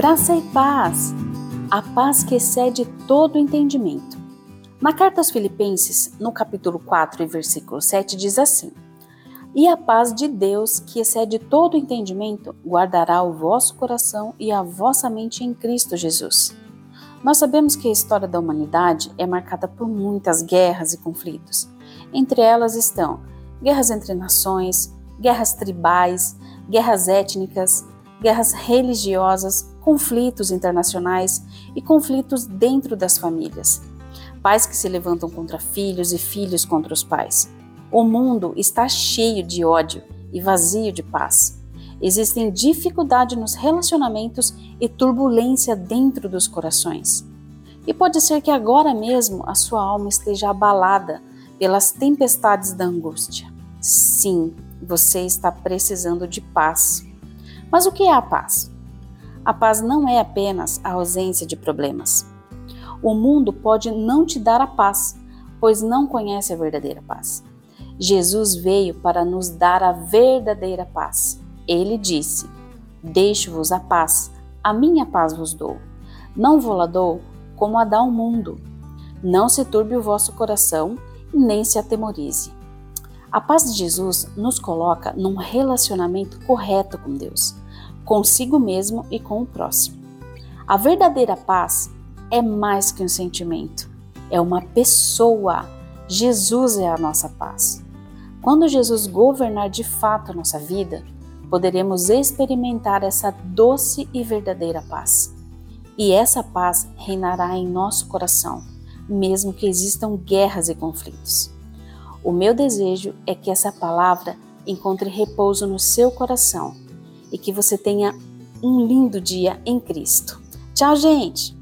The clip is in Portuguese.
Graça e paz, a paz que excede todo entendimento. Na carta aos Filipenses, no capítulo 4 e versículo 7, diz assim: E a paz de Deus, que excede todo entendimento, guardará o vosso coração e a vossa mente em Cristo Jesus. Nós sabemos que a história da humanidade é marcada por muitas guerras e conflitos. Entre elas estão guerras entre nações, guerras tribais, guerras étnicas, guerras religiosas, conflitos internacionais e conflitos dentro das famílias. Pais que se levantam contra filhos e filhos contra os pais. O mundo está cheio de ódio e vazio de paz. Existem dificuldade nos relacionamentos e turbulência dentro dos corações. E pode ser que agora mesmo a sua alma esteja abalada pelas tempestades da angústia. Sim, você está precisando de paz. Mas o que é a paz? A paz não é apenas a ausência de problemas. O mundo pode não te dar a paz, pois não conhece a verdadeira paz. Jesus veio para nos dar a verdadeira paz. Ele disse: Deixo-vos a paz, a minha paz vos dou. Não vou-la dou como a dá o mundo. Não se turbe o vosso coração, nem se atemorize. A paz de Jesus nos coloca num relacionamento correto com Deus consigo mesmo e com o próximo. A verdadeira paz é mais que um sentimento, é uma pessoa. Jesus é a nossa paz. Quando Jesus governar de fato a nossa vida, poderemos experimentar essa doce e verdadeira paz. E essa paz reinará em nosso coração, mesmo que existam guerras e conflitos. O meu desejo é que essa palavra encontre repouso no seu coração e que você tenha um lindo dia em Cristo. Tchau, gente!